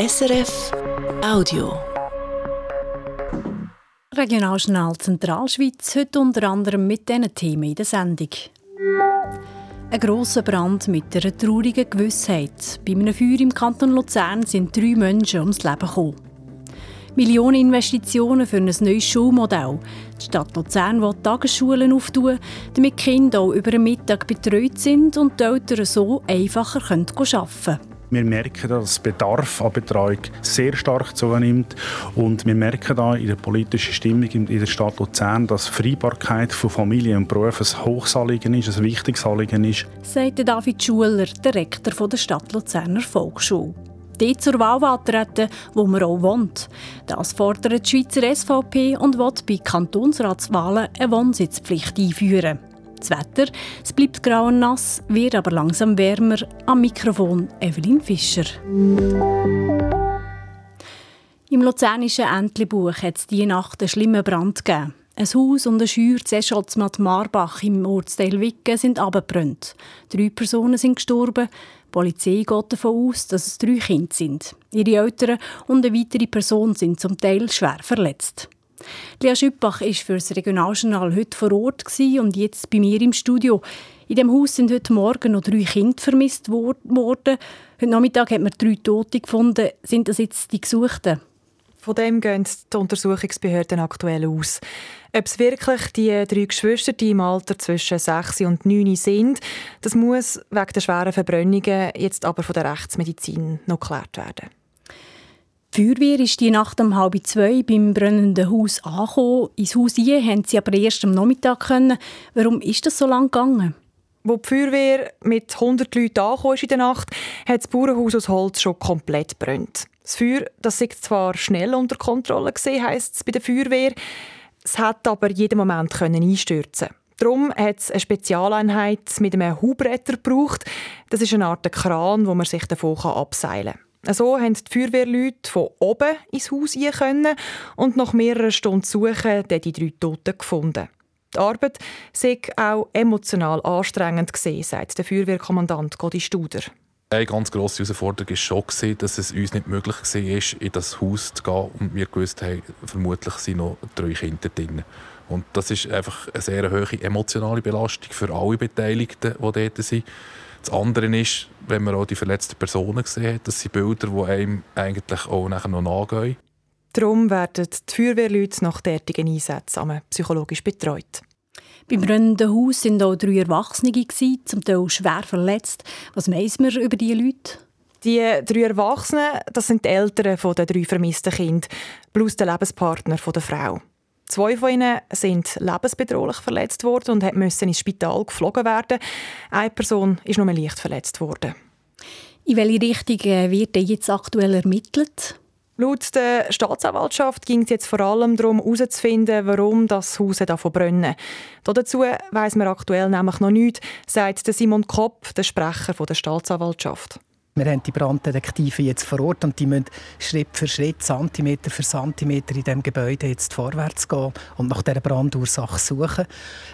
SRF Audio. Regionaljournal Zentralschweiz, heute unter anderem mit diesen Themen in der Sendung. Ein grosser Brand mit einer traurigen Gewissheit. Bei einem Feuer im Kanton Luzern sind drei Menschen ums Leben gekommen. Millionen Investitionen für ein neues Schulmodell. Die Stadt Luzern will Tagesschulen auftun, damit Kinder auch über den Mittag betreut sind und die Eltern so einfacher arbeiten können. Wir merken, dass der Bedarf an Betreuung sehr stark zunimmt und wir merken da in der politischen Stimmung in der Stadt Luzern, dass Freibarkeit von Familie und Beruf ein Hochsanliegen ist, ein wichtiges Anliegen ist. Sagt David Schuler, der Rektor der Stadt Luzerner Volksschule. Die zur Wahl antreten, wo man auch wohnt. Das fordert die Schweizer SVP und will bei Kantonsratswahlen eine Wohnsitzpflicht einführen. Das Wetter, es bleibt grau und nass, wird aber langsam wärmer. Am Mikrofon Evelyn Fischer. Im luzernischen Entlebuch hat es diese Nacht einen schlimmen Brand gegeben. Ein Haus und ein Scheuer Zescholzmatt Marbach im Ortsteil Wicken sind abgebrannt. Drei Personen sind gestorben. Die Polizei geht davon aus, dass es drei Kinder sind. Ihre Eltern und eine weitere Person sind zum Teil schwer verletzt. Lea Schüppach war für das Regionaljournal heute vor Ort und jetzt bei mir im Studio. In dem Haus sind heute Morgen noch drei Kinder vermisst worden. Heute Nachmittag hat man drei Tote gefunden. Sind das jetzt die Gesuchten? Von dem gehen die Untersuchungsbehörden aktuell aus. Ob es wirklich die drei Geschwister, die im Alter zwischen 6 und 9 sind, das muss wegen der schweren Verbrennungen jetzt aber von der Rechtsmedizin noch geklärt werden. Die Feuerwehr ist die Nacht um halb zwei beim brennenden Haus angekommen. Ins Haus hier haben sie aber erst am Nachmittag können. Warum ist das so lange gegangen? Wo die Feuerwehr mit 100 Leuten angekommen ist in der Nacht, hat das Bauernhaus aus Holz schon komplett brennt. Das Feuer das ist zwar schnell unter Kontrolle gesehen, heisst es bei der Feuerwehr, es hat aber jeden Moment können einstürzen. Darum hat es eine Spezialeinheit mit einem Hubretter gebraucht. Das ist eine Art Kran, wo man sich davon abseilen kann. So haben die Feuerwehrleute von oben ins Haus können und nach mehreren Stunden Suchen die drei Toten gefunden. Die Arbeit sei auch emotional anstrengend gesehen, sagt der Feuerwehrkommandant Godi Studer. Eine ganz grosse Herausforderung war schon, dass es uns nicht möglich war, in das Haus zu gehen und wir gewusst haben, vermutlich sind noch drei Kinder drin. Und das ist einfach eine sehr hohe emotionale Belastung für alle Beteiligten, die dort sind. Das andere ist, wenn man auch die verletzten Personen gesehen hat, das sind Bilder, die einem eigentlich auch nachher noch nachgehen. Darum werden die Feuerwehrleute nach derartigen Einsätzen psychologisch betreut. Beim brennenden Haus waren auch drei Erwachsene, zum Teil schwer verletzt. Was weiss man über diese Leute? Die drei Erwachsenen das sind die Eltern der drei vermissten Kinder, plus der Lebenspartner der Frau. Zwei von ihnen sind lebensbedrohlich verletzt worden und mussten ins Spital geflogen werden. Eine Person ist nur leicht verletzt worden. In welche Richtung äh, wird jetzt aktuell ermittelt? Laut der Staatsanwaltschaft ging es jetzt vor allem darum, herauszufinden, warum das Haus davon brennen. Dazu weiss man aktuell nämlich noch nichts, sagt Simon Kopp, der Sprecher der Staatsanwaltschaft. Wir haben die Branddetektive jetzt vor Ort und die müssen Schritt für Schritt, Zentimeter für Zentimeter in diesem Gebäude jetzt vorwärts gehen und nach dieser Brandursache suchen.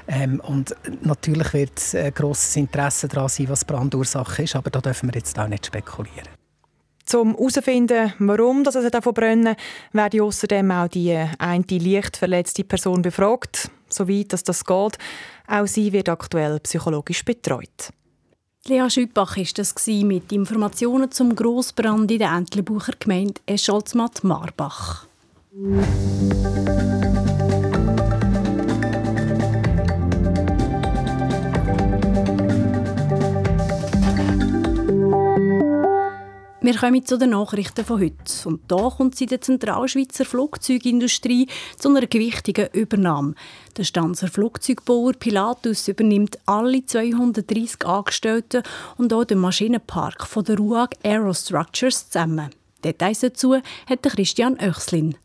Ähm, und natürlich wird ein grosses Interesse daran sein, was die Brandursache ist, aber da dürfen wir jetzt auch nicht spekulieren. Um herauszufinden, warum das es davon brennen, werde außerdem auch die eine leicht verletzte Person befragt, soweit das geht. Auch sie wird aktuell psychologisch betreut. Lea Schüppach war das mit Informationen zum Grossbrand in der Entlebucher Gemeinde Escholzmatt-Marbach. Wir kommen zu den Nachrichten von heute. Und da kommt sie der Zentralschweizer Flugzeugindustrie zu einer gewichtigen Übernahme. Der Stanzer Flugzeugbauer Pilatus übernimmt alle 230 Angestellten und auch den Maschinenpark von der RUAG Aerostructures zusammen. Details dazu hat Christian Oechslin.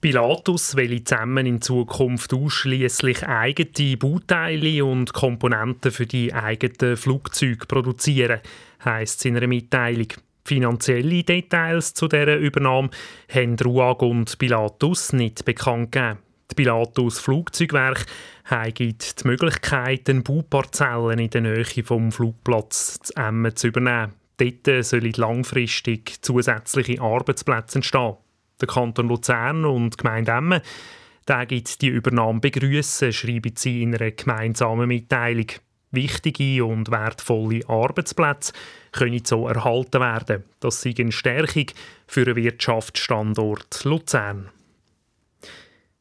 Pilatus will zusammen in Zukunft ausschließlich eigene Bauteile und Komponenten für die eigenen Flugzeuge produzieren, heisst es in einer Mitteilung. Finanzielle Details zu dieser Übernahme haben Ruag und Pilatus nicht bekannt gegeben. Die Pilatus Flugzeugwerk haben die Möglichkeit, Bauparzellen in der Nähe vom Flugplatz zu Emmen zu übernehmen. Dort sollen langfristig zusätzliche Arbeitsplätze entstehen. Der Kanton Luzern und die Gemeinde Emmen die Übernahme begrüßen, schreiben sie in einer gemeinsamen Mitteilung. Wichtige und wertvolle Arbeitsplätze können so erhalten werden. Das sei eine Stärkung für den Wirtschaftsstandort Luzern.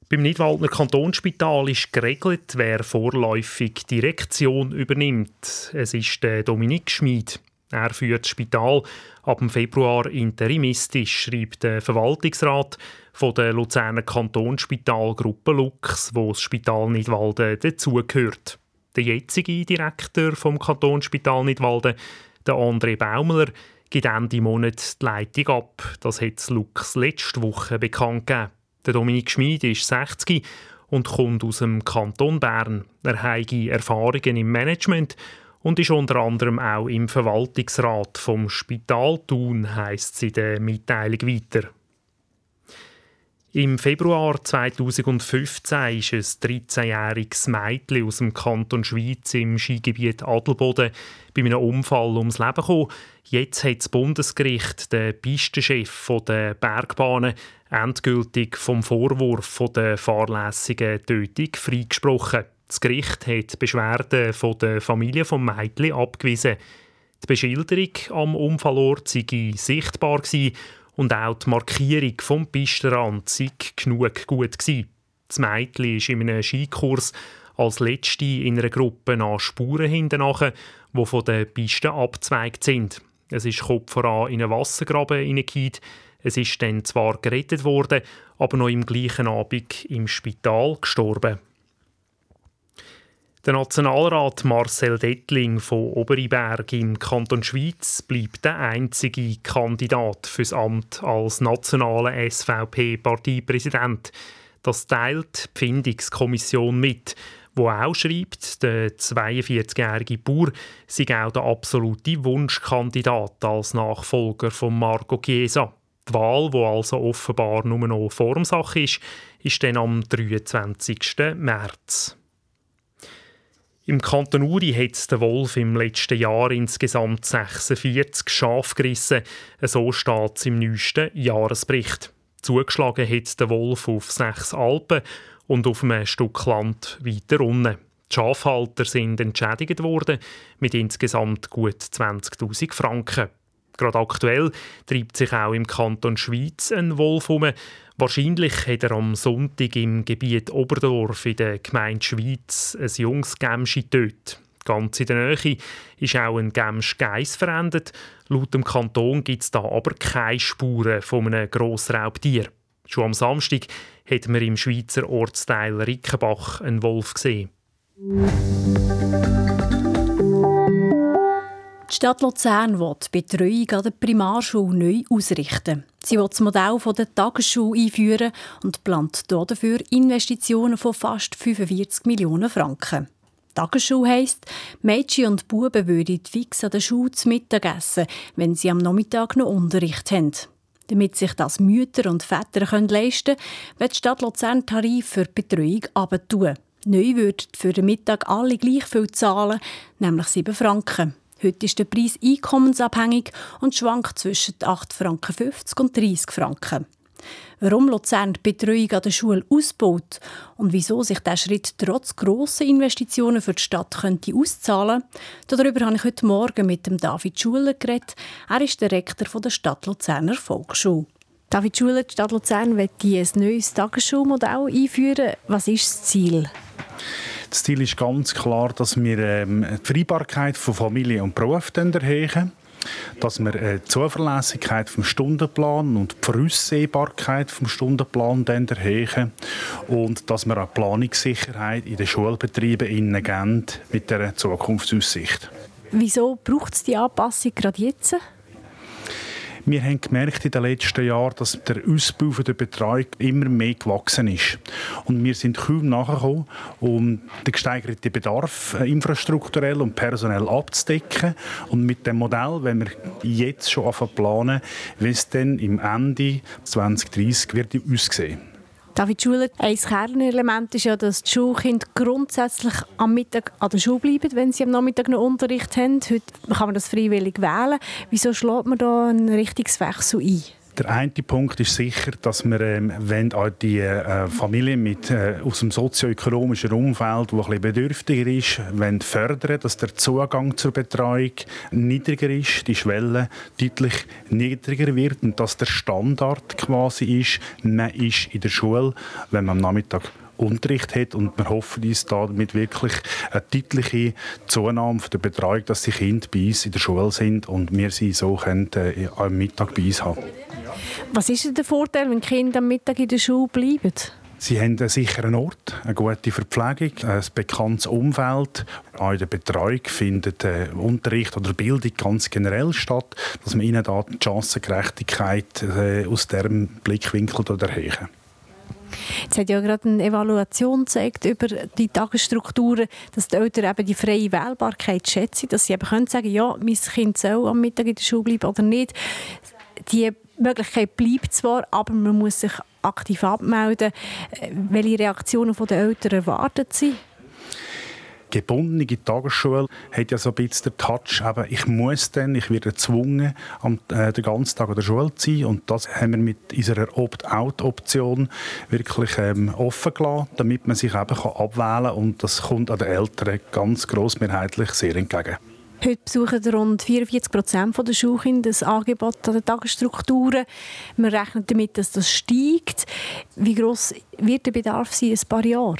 Beim Nidwaldner Kantonsspital ist geregelt, wer vorläufig Direktion übernimmt. Es ist der Dominik Schmid. Er führt das Spital ab dem Februar interimistisch, schreibt der Verwaltungsrat von der Luzerner Kantonsspitalgruppe Lux, wo das Spital Nidwalden dazugehört. Der jetzige Direktor vom Kantonsspital Nidwalden, der André Baumler, gibt Ende Monat die Leitung ab. Das hat Lux letzte Woche bekannt gegeben. Der Dominik Schmid ist 60 und kommt aus dem Kanton Bern. Er hat Erfahrungen im Management und ist unter anderem auch im Verwaltungsrat vom Spital Thun, heisst sie in der Mitteilung weiter. Im Februar 2015 ist ein 13-jähriges Mädchen aus dem Kanton Schweiz im Skigebiet Adelboden bei einem Unfall ums Leben gekommen. Jetzt hat das Bundesgericht den Pistenchef der Bergbahnen endgültig vom Vorwurf der fahrlässigen Tötung freigesprochen. Das Gericht hat die Beschwerden der Familie des Mädchen abgewiesen. Die Beschilderung am Unfallort sei sichtbar und auch die Markierung vom Pistenrand sei genug gut gewesen. Das Mädchen ist in einem Skikurs als letzte in einer Gruppe nach Spuren hinten die von der Piste abzweigt sind. Es ist Kopf voran in einen Wassergraben hineingegangen. Es ist dann zwar gerettet worden, aber noch im gleichen Abend im Spital gestorben. Der Nationalrat Marcel Dettling von Oberiberg im Kanton Schweiz bleibt der einzige Kandidat fürs Amt als nationaler SVP-Parteipräsident. Das teilt die Findungskommission mit, wo auch schreibt, der 42-jährige Bauer sei auch der absolute Wunschkandidat als Nachfolger von Marco Chiesa. Die Wahl, die also offenbar nur noch Formsache ist, ist dann am 23. März. Im Kanton Uri hat der Wolf im letzten Jahr insgesamt 46 Schafe gerissen. So steht es im neuesten Jahresbericht. Zugeschlagen hat der Wolf auf sechs Alpen und auf einem Stück Land weiter unten. Die Schafhalter sind entschädigt worden mit insgesamt gut 20.000 Franken. Gerade aktuell treibt sich auch im Kanton Schweiz ein Wolf um. Wahrscheinlich hat er am Sonntag im Gebiet Oberdorf in der Gemeinde Schweiz ein junges Gemschi getötet. Ganz in der Nähe ist auch ein Gemsch Geiss verendet. Laut dem Kanton gibt es da aber keine Spuren von einem Grossraubtier. Schon am Samstag hat man im Schweizer Ortsteil Rickenbach einen Wolf gesehen. Die Stadt Luzern will die Betreuung an der Primarschule neu ausrichten. Sie will das Modell der Tagesschule einführen und plant dafür Investitionen von fast 45 Millionen Franken. Tagesschule heisst, Mädchen und Buben würden fix an der Schule zu Mittag essen, wenn sie am Nachmittag noch Unterricht haben. Damit sich das Mütter und Väter leisten können, wird die Stadt Luzern Tarif für die Betreuung abtun. Neu würden für den Mittag alle gleich viel zahlen, nämlich 7 Franken. Heute ist der Preis einkommensabhängig und schwankt zwischen 8,50 Franken und 30 Franken. Warum Luzern die Betreuung an der Schule ausbaut und wieso sich dieser Schritt trotz grosser Investitionen für die Stadt könnte auszahlen könnte, darüber habe ich heute Morgen mit dem David Schuler geredet. Er ist der Rektor der Stadt Luzerner Volksschule. David Schuler, die Stadt Luzern will ein neues Tagesschulmodell einführen. Was ist das Ziel? Das Ziel ist ganz klar, dass wir ähm, die Freibarkeit von Familie und Beruf erhöhen dass wir äh, die Zuverlässigkeit vom Stundenplan und die Voraussehbarkeit vom Stundenplan erhöhen und dass wir auch Planungssicherheit in den Schulbetrieben geben mit der Zukunftsaussicht. Wieso braucht es die Anpassung gerade jetzt? Wir haben gemerkt in den letzten Jahren, dass der Ausbau der Betreuung immer mehr gewachsen ist. Und wir sind kaum nachgekommen, um den gesteigerten Bedarf äh, infrastrukturell und personell abzudecken. Und mit dem Modell, wenn wir jetzt schon anfangen planen, wie es dann im Ende 2030 wird aussehen. David Schuler, ein Kernelement ist ja, dass die Schulkinder grundsätzlich am Mittag an der Schule bleiben, wenn sie am Nachmittag noch Unterricht haben. Heute kann man das freiwillig wählen. Wieso schlägt man da einen Richtungswechsel ein? Der eine Punkt ist sicher, dass wir, ähm, wenn auch die äh, Familie mit, äh, aus dem sozioökonomischen Umfeld, wo ein bedürftiger ist, wollen fördern, dass der Zugang zur Betreuung niedriger ist, die Schwelle deutlich niedriger wird und dass der Standard quasi ist, man ist in der Schule, wenn man am Nachmittag Unterricht hat und wir hoffen uns damit wirklich eine deutliche Zunahme der Betreuung, dass die Kinder bei uns in der Schule sind und wir sie so können, äh, am Mittag bei uns haben. Was ist der Vorteil, wenn Kinder am Mittag in der Schule bleiben? Sie haben einen sicheren Ort, eine gute Verpflegung, ein bekanntes Umfeld. Auch in der Betreuung findet äh, Unterricht oder Bildung ganz generell statt, dass man ihnen da die Chancengerechtigkeit äh, aus diesem Blickwinkel erhöhen. Jetzt hat ja gerade eine Evaluation gezeigt über die Tagesstrukturen, dass die Eltern eben die freie Wählbarkeit schätzen, dass sie eben können sagen, ja, mein Kind soll am Mittag in der Schule bleiben oder nicht. Die Möglichkeit bleibt zwar, aber man muss sich aktiv abmelden. Äh, welche Reaktionen der Eltern erwartet sie? Gebundene Tagesschule hat ja so ein bisschen den Touch, eben, ich muss dann, ich werde gezwungen, am, äh, den ganzen Tag an der Schule zu sein. Und das haben wir mit unserer Opt-out-Option wirklich ähm, offen gelassen, damit man sich eben kann abwählen kann. Und das kommt an den Eltern ganz grossmehrheitlich sehr entgegen. Heute besuchen rund 44 Prozent der Schulkinder das Angebot an den Tagesstrukturen. Man rechnet damit, dass das steigt. Wie groß wird der Bedarf sein in ein paar Jahren?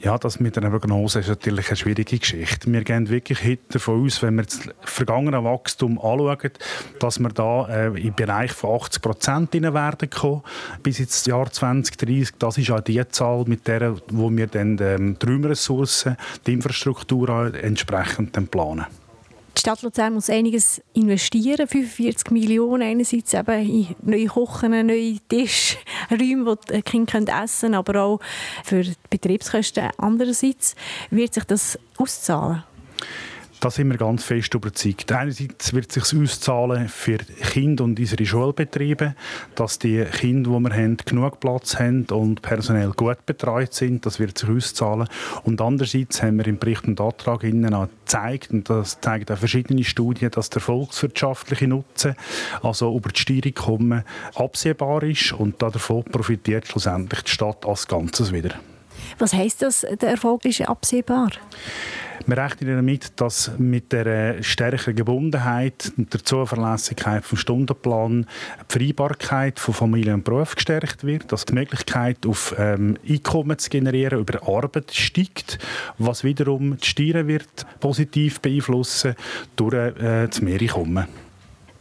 Ja, das mit einer Prognose ist natürlich eine schwierige Geschichte. Wir gehen wirklich heute davon aus, wenn wir das vergangene Wachstum anschauen, dass wir da äh, im Bereich von 80 Prozent werden kommen bis ins Jahr 2030. Das ist auch die Zahl, mit der wo wir dann ähm, die Räumressourcen, die Infrastruktur entsprechend planen. Die Stadt Luzern muss einiges investieren, 45 Millionen einerseits eben in neue Kochen, neue Tischräume, wo die Kinder essen können, aber auch für die Betriebskosten andererseits. Wird sich das auszahlen? Da sind wir ganz fest überzeugt. Einerseits wird es sich auszahlen für Kinder und unsere Schulbetriebe, dass die Kinder, die wir haben, genug Platz haben und personell gut betreut sind. Das wird sich auszahlen. Und andererseits haben wir im Bericht und Antrag Ihnen auch gezeigt, und das zeigen auch verschiedene Studien, dass der volkswirtschaftliche Nutzen, also über die Steuerung kommen, absehbar ist und davon profitiert schlussendlich die Stadt als Ganzes wieder. Was heißt das, der Erfolg ist absehbar? Wir rechnen damit, dass mit der stärkeren Gebundenheit und der Zuverlässigkeit vom Stundenplan die Freibarkeit von Familie und Beruf gestärkt wird, dass die Möglichkeit auf ähm, Einkommen zu generieren über Arbeit steigt, was wiederum die Steuern wird positiv beeinflussen durch äh, das Mehreinkommen.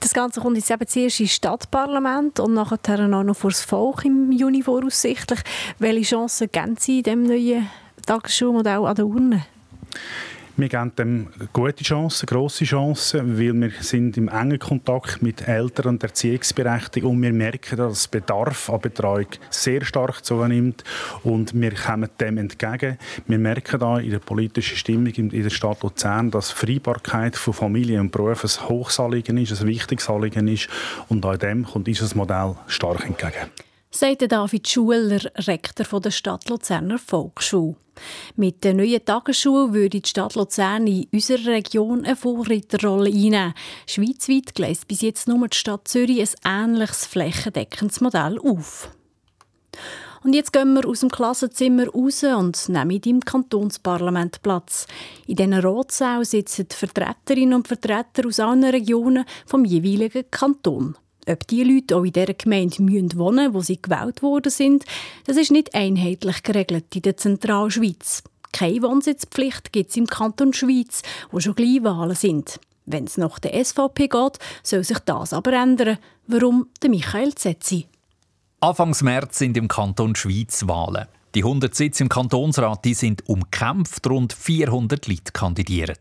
Das Ganze kommt jetzt eben zuerst ins Stadtparlament und nachher auch noch vor das Volk im Juni voraussichtlich. Welche Chancen geben Sie in diesem neuen Tagesschulmodell an der Urne? Wir geben dem gute Chancen, grosse Chancen, weil wir sind im engen Kontakt mit Eltern und Erziehungsberechtigten und wir merken, dass der Bedarf an Betreuung sehr stark zunimmt und wir kommen dem entgegen. Wir merken da in der politischen Stimmung in der Stadt Luzern, dass Freibarkeit von Familie und Beruf ein Hochsanliegen ist, ein wichtiges Anliegen ist und an dem kommt unser Modell stark entgegen sagt David Schuler, Rektor der Stadt Luzerner Volksschule. Mit der neuen Tagesschule würde die Stadt Luzern in unserer Region eine Vorreiterrolle einnehmen. Schweizweit gleist bis jetzt nur die Stadt Zürich ein ähnliches flächendeckendes Modell auf. Und jetzt gehen wir aus dem Klassenzimmer raus und nehmen im Kantonsparlament Platz. In diesen Rotsaal sitzen Vertreterinnen und Vertreter aus allen Regionen vom jeweiligen Kanton. Ob die Leute auch in dieser Gemeinde müssen wohnen wo sie gewählt worden sind, das ist nicht einheitlich geregelt in der Zentralschweiz. Keine Wohnsitzpflicht gibt es im Kanton Schweiz, wo schon gleich Wahlen sind. Wenn es nach der SVP geht, soll sich das aber ändern. Warum? Der Michael Zetzi. Anfangs März sind im Kanton Schweiz Wahlen. Die 100 Sitze im Kantonsrat die sind umkämpft, rund 400 Leute kandidieren.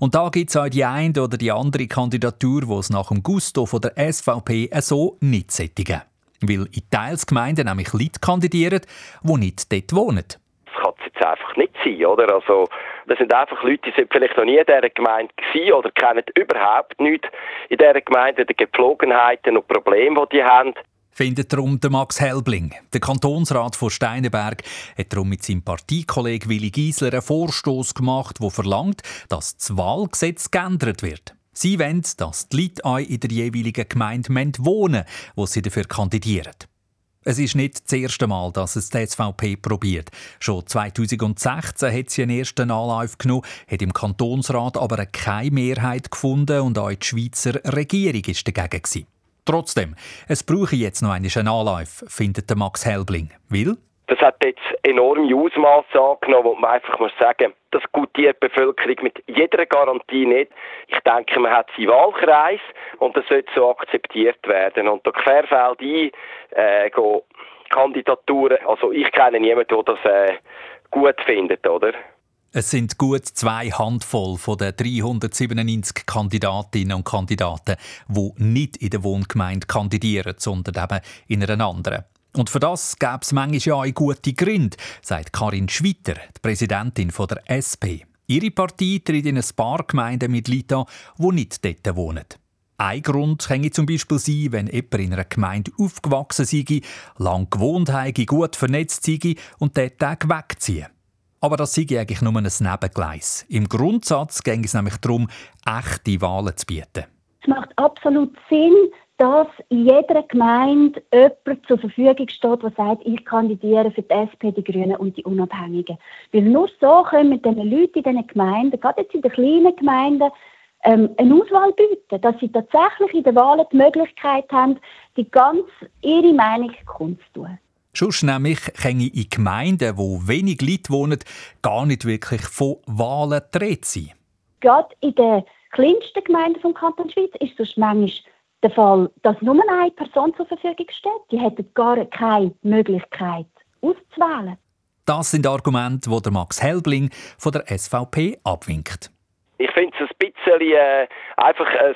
Und da gibt es auch die eine oder die andere Kandidatur, die es nach dem Gusto von der SVP so nicht sättigen. Weil in Teilsgemeinden nämlich Leute kandidieren, die nicht dort wohnen. Das kann es jetzt einfach nicht sein, oder? Also, das sind einfach Leute, die sind vielleicht noch nie in dieser Gemeinde gewesen oder kennen überhaupt nichts in dieser Gemeinde, die Gepflogenheiten und Probleme, die die haben. Findet darum Max Helbling. Der Kantonsrat von Steinenberg hat darum mit seinem Parteikollegen Willi Giesler einen Vorstoß gemacht, der verlangt, dass das Wahlgesetz geändert wird. Sie wollen, dass die Leute in der jeweiligen Gemeinde wohnen wo sie dafür kandidieren. Es ist nicht das erste Mal, dass es die SVP probiert. Schon 2016 hat sie einen ersten Anlauf genommen, hat im Kantonsrat aber keine Mehrheit gefunden und auch die Schweizer Regierung war dagegen. Gewesen. Trotzdem, es brauche jetzt noch einen Anlauf, findet Max Helbling. Will? Das hat jetzt enorme Ausmaße angenommen, wo man einfach muss sagen, das gutiert die Bevölkerung mit jeder Garantie nicht. Ich denke, man hat seinen Wahlkreis und das sollte so akzeptiert werden. Und da querfällt ein, äh, Kandidaturen, also ich kenne niemanden, der das äh, gut findet, oder? Es sind gut zwei Handvoll von den 397 Kandidatinnen und Kandidaten, die nicht in der Wohngemeinde kandidieren, sondern eben in einer anderen. Und für das gäbe es manchmal ja auch gute Gründe, sagt Karin Schwitter, die Präsidentin der SP. Ihre Partei tritt in ein paar Gemeinden mit Leuten die nicht dort wohnen. Ein Grund könnte zum Beispiel sein, wenn jemand in einer Gemeinde aufgewachsen sei, lang gewohnt habe, gut vernetzt sei und dort Tag wegziehen. Aber das sei eigentlich nur ein Nebengleis. Im Grundsatz ging es nämlich darum, echte Wahlen zu bieten. Es macht absolut Sinn, dass in jeder Gemeinde jemand zur Verfügung steht, der sagt, ich kandidiere für die SP, die Grünen und die Unabhängigen. Weil nur so können wir den Leuten in diesen Gemeinden, gerade jetzt in den kleinen Gemeinden, ähm, eine Auswahl bieten, dass sie tatsächlich in den Wahlen die Möglichkeit haben, die ganz ihre Meinung kundzutun. Sonst nämlich können in Gemeinden, wo wenig Leute wohnen, gar nicht wirklich von Wahlen gedreht sein. Gerade in den kleinsten Gemeinden des Kanton Schweiz ist es manchmal der Fall, dass nur eine Person zur Verfügung steht. Die hätten gar keine Möglichkeit auszuwählen. Das sind Argumente, die Max Helbling von der SVP abwinkt. Ich finde es ein bisschen äh, einfach ein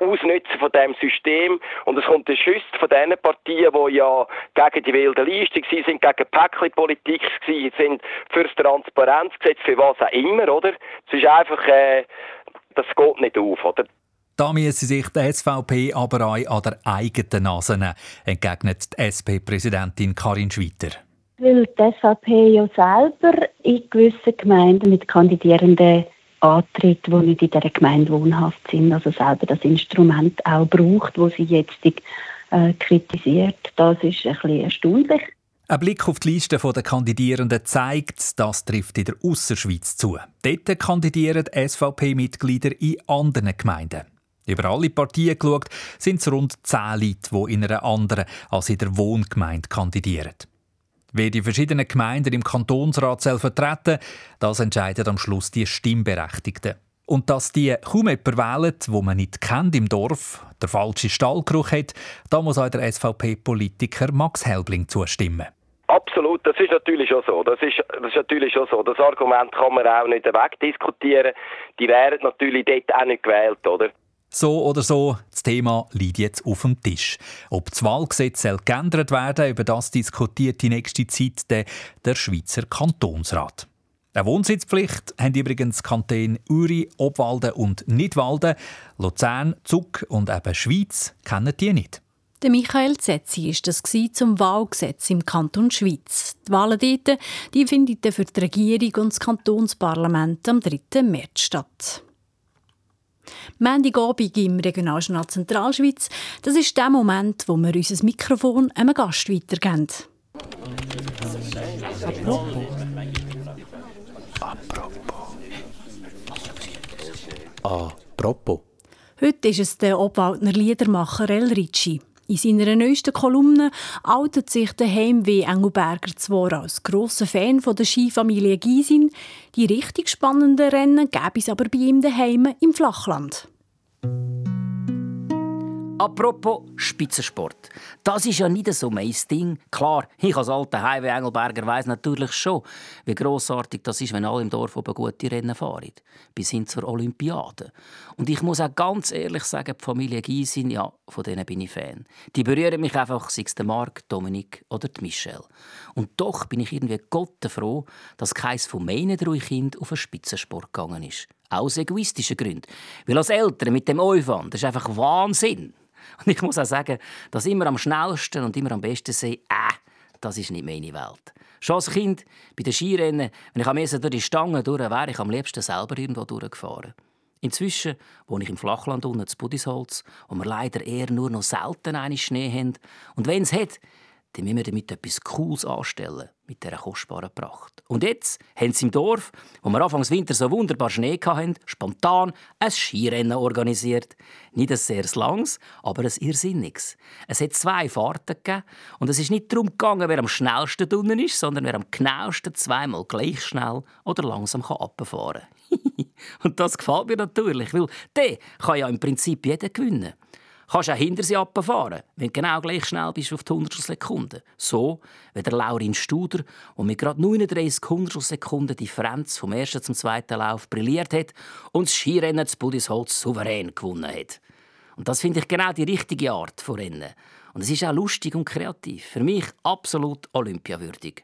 Ausnutzen von dem System und es kommt der Schuss von den Partien, die ja gegen die wilde Liste waren, sind gegen Päckchenpolitik waren, sind fürs Transparenzgesetz, für was auch immer, oder? Es ist einfach, äh, das geht nicht auf, oder? Da müsse sich die SVP aber auch an der eigenen Nase nehmen, entgegnet die SP-Präsidentin Karin Schweiter. Weil die SVP ja selber in gewissen Gemeinden mit Kandidierenden antritt, die nicht in dieser Gemeinde wohnhaft sind, also selber das Instrument auch braucht, wo sie jetzt äh, kritisiert. Das ist ein bisschen erstaunlich. Ein Blick auf die Liste der Kandidierenden zeigt, das trifft in der Ausserschweiz zu. Dort kandidieren SVP-Mitglieder in anderen Gemeinden. Über alle Partien geschaut sind es rund zehn Leute, die in einer anderen als in der Wohngemeinde kandidieren. Wer die verschiedenen Gemeinden im Kantonsrat vertreten das entscheiden am Schluss die Stimmberechtigten. Und dass die kaum jemanden wählen, wo man nicht kennt im Dorf, der falsche Stallgeruch hat, da muss auch der SVP-Politiker Max Helbling zustimmen. Absolut, das ist natürlich schon so. Das ist, das ist natürlich schon so. Das Argument kann man auch nicht wegdiskutieren. Die wären natürlich dort auch nicht gewählt, oder? So oder so, das Thema liegt jetzt auf dem Tisch. Ob das Wahlgesetz geändert werden über das diskutiert die nächste Zeit der, Schweizer Kantonsrat. Eine Wohnsitzpflicht haben übrigens Kantone Uri, Obwalden und Nidwalden. Luzern, Zug und eben Schweiz kennen die nicht. Der Michael Zetzi war das zum Wahlgesetz im Kanton Schweiz. Die Wahlen dort die finden für die Regierung und das Kantonsparlament am 3. März statt. Montagabend im Regionaljournal Zentralschweiz, das ist der Moment, wo wir unser Mikrofon einem Gast weitergeben. Apropos. Apropos. Apropos. Heute ist es der Obwaldner Liedermacher El Ricci. In seiner neuesten Kolumne outet sich der Heimweh Engelberger zwar als grosser Fan von der Skifamilie Gysin, die richtig spannenden Rennen gäbe es aber bei ihm daheim im Flachland. Apropos Spitzensport. Das ist ja nicht so mein Ding. Klar, ich als alter Highway Engelberger weiß natürlich schon, wie grossartig das ist, wenn alle im Dorf oben gute Rennen fahren. Bis hin zur Olympiade. Und ich muss auch ganz ehrlich sagen, die Familie Gysin, ja, von denen bin ich Fan. Die berühren mich einfach, sei es der Marc, Dominik oder die Michelle. Und doch bin ich irgendwie Gott froh, dass keins von meinen drei Kindern auf einen Spitzensport gegangen ist. Aus egoistischen Gründen. Weil als Eltern mit dem Aufwand, das ist einfach Wahnsinn. Und ich muss auch sagen, dass immer am schnellsten und immer am besten sein, äh, das ist nicht meine Welt. Schon als Kind bei den Skirennen, wenn ich am ehesten durch die Stangen durch wäre ich am liebsten selber irgendwo durchgefahren. Inzwischen wohne ich im Flachland unten zu Budisholz, wo wir leider eher nur noch selten einen Schnee haben. Und wenn es hat, dann müssen wir damit etwas Cooles anstellen, mit dieser kostbaren Pracht. Und jetzt haben sie im Dorf, wo wir Anfangs Winter so wunderbar Schnee hatten, spontan ein Skirennen organisiert. Nicht ein sehr langes, aber ein irrsinniges. Es hat zwei Fahrten gegeben und es ist nicht darum gegangen, wer am schnellsten drinnen ist, sondern wer am genauesten zweimal gleich schnell oder langsam runterfahren kann. und das gefällt mir natürlich, weil der kann ja im Prinzip jeder gewinnen kannst auch hinter sie abfahren, wenn du genau gleich schnell bist auf die Hundertstel Sekunden. So wie der Laurin Studer, der mit gerade 39 Hundertstel Sekunden Differenz vom ersten zum zweiten Lauf brilliert hat und das Skirennen zu Budisholz souverän gewonnen hat. Und das finde ich genau die richtige Art von Rennen. Und es ist auch lustig und kreativ. Für mich absolut olympiawürdig.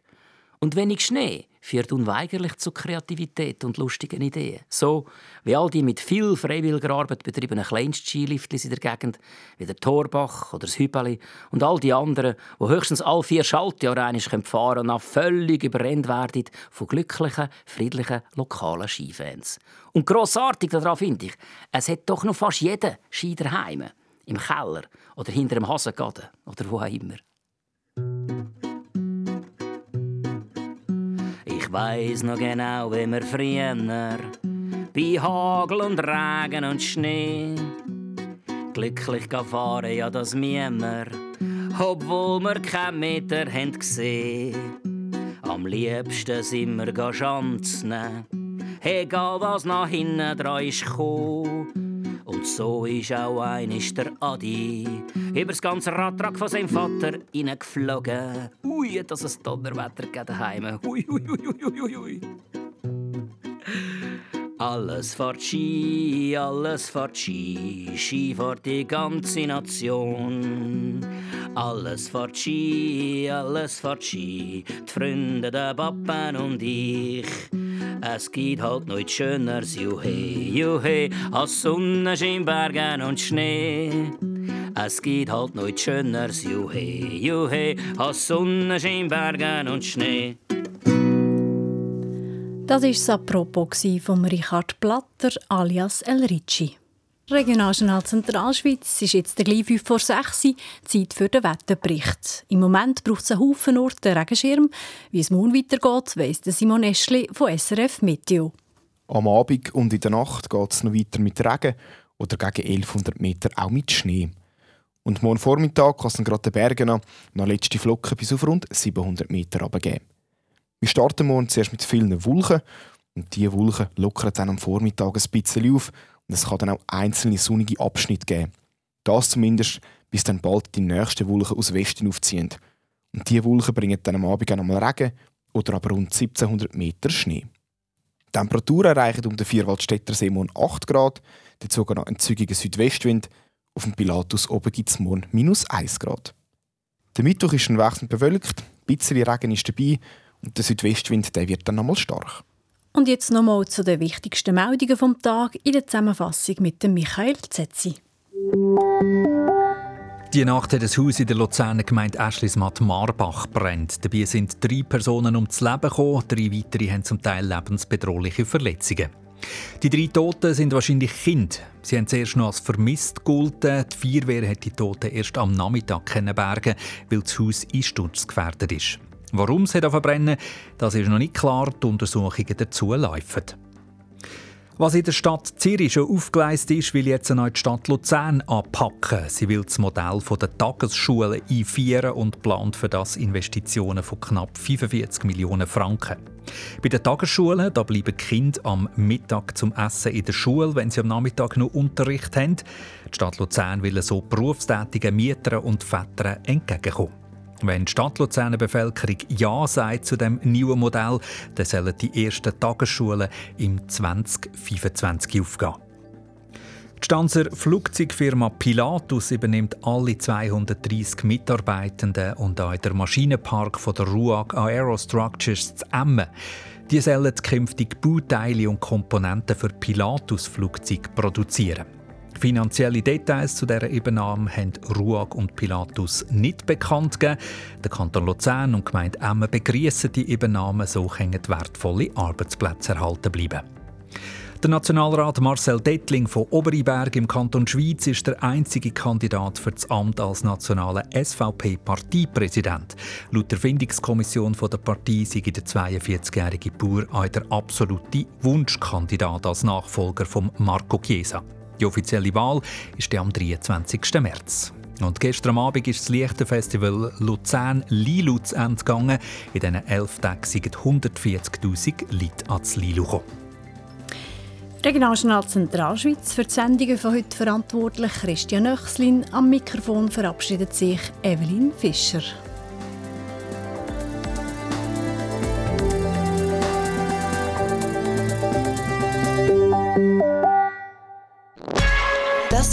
Und wenig Schnee führt unweigerlich zu Kreativität und lustigen Ideen. So wie all die mit viel freiwilliger Arbeit betriebenen Kleinst-Skilifts in der Gegend, wie der Torbach oder das Hübeli und all die anderen, die höchstens alle vier Schaltjahre einmal fahren und dann völlig überrennt werden von glücklichen, friedlichen, lokalen Skifans. Und grossartig daran finde ich, es hat doch noch fast jeder Ski daheim, im Keller oder hinter dem Hasengaden oder wo auch immer. Ich weiss noch genau, wie wir früher bei Hagel und Regen und Schnee glücklich fahren, ja das müssen obwohl wir keinen Meter haben gesehen. Am liebsten sind wir schanzen, egal was nach hinten dran ist gekommen. Und so ist auch einisch der Adi übers ganze Radtrack von seinem Vater reingeflogen. Ui, dass es Donnerwetter daheim. Ui, ui, ui, ui, ui. Alles fährt Ski, alles fährt Ski, Ski fährt die ganze Nation. Alles fährt Ski, alles fährt Ski, die Freunde, der Pappen und ich. Es geht halt nicht schöner, juhe, juhe, als Sonnenschein, Bergen und Schnee. Es geht halt nicht schöner, juhe, juhe, als Sonnenschein, Bergen und Schnee. Das war das Apropos von Richard Platter alias El Ricci. Regionaljournal Zentralschweiz ist jetzt gleich 5 vor 6 Uhr, Zeit für den Wetterbericht. Im Moment braucht es einen Haufen Orte Regenschirm. Wie es morgen weitergeht, weiss Simon Eschli von SRF Meteo. Am Abend und in der Nacht geht es noch weiter mit Regen oder gegen 1100 Meter auch mit Schnee. Und morgen Vormittag kann es gerade den Bergen an noch letzte Flocken bis auf rund 700 Meter runtergeben. Wir starten morgen zuerst mit vielen Wolken und diese Wolken lockern dann am Vormittag ein bisschen auf es kann dann auch einzelne sonnige Abschnitte geben. Das zumindest, bis dann bald die nächsten Wolken aus Westen aufziehen. Und diese Wolken bringen dann am Abend einmal Regen oder aber rund 1700 Meter Schnee. Die Temperaturen erreichen um den Vierwaldstätter See morgen 8 Grad, dazu noch ein zügiger Südwestwind. Auf dem Pilatus oben gibt es morgen minus 1 Grad. Der Mittwoch ist ein wechselnd bewölkt, ein bisschen Regen ist dabei und der Südwestwind der wird dann nochmal stark. Und jetzt nochmal zu den wichtigsten Meldungen vom Tag in der Zusammenfassung mit dem Michael Zetzi. Die Nacht hat das Haus in der Luzerner Gemeinde Eschlismatt Marbach brennt. Dabei sind drei Personen ums Leben gekommen, drei weitere haben zum Teil lebensbedrohliche Verletzungen. Die drei Toten sind wahrscheinlich Kinder. Sie haben zuerst noch als vermisst gegolten. Die Feuerwehr hat die Toten erst am Nachmittag bergen weil das Haus einsturzgefährdet ist. Warum es verbrennen das ist noch nicht klar. Die Untersuchungen dazu laufen. Was in der Stadt Zürich schon aufgeleistet ist, will jetzt eine neue Stadt Luzern anpacken. Sie will das Modell der Tagesschulen einführen und plant für das Investitionen von knapp 45 Millionen Franken. Bei den Tagesschulen da bleiben Kinder am Mittag zum Essen in der Schule, wenn sie am Nachmittag noch Unterricht haben. Die Stadt Luzern will so berufstätigen Mietern und Vätern entgegenkommen. Wenn die Stadt Luzerner Bevölkerung Ja sagt zu dem neuen Modell, dann sollen die ersten Tagesschulen im 2025 aufgehen. Die Stanzer Flugzeugfirma Pilatus übernimmt alle 230 Mitarbeitenden und auch der Maschinenpark von der RUAG Aerostructures zu Emmen. Die sollen künftig Bauteile und Komponenten für Pilatus-Flugzeuge produzieren. Finanzielle Details zu dieser Übernahme haben Ruag und Pilatus nicht bekannt gegeben. Der Kanton Luzern und Gemeinde Emmen begrüßen die Übernahme, so können wertvolle Arbeitsplätze erhalten bleiben. Der Nationalrat Marcel Dettling von Oberiberg im Kanton Schweiz ist der einzige Kandidat für das Amt als nationaler SVP-Parteipräsident. Laut der Findungskommission der Partei sei der 42-jährige Bauer auch der absolute Wunschkandidat als Nachfolger von Marco Chiesa. Die offizielle Wahl ist am 23. März. Und gestern Abend ist das Lichterfestival Luzern Liluz entgegangen. In diesen elf Tagen sind 140'000 Leute ans Lilu gekommen. Regionaljournal Zentralschweiz für die Sendungen von heute verantwortlich Christian Nöchslin. Am Mikrofon verabschiedet sich Evelyn Fischer.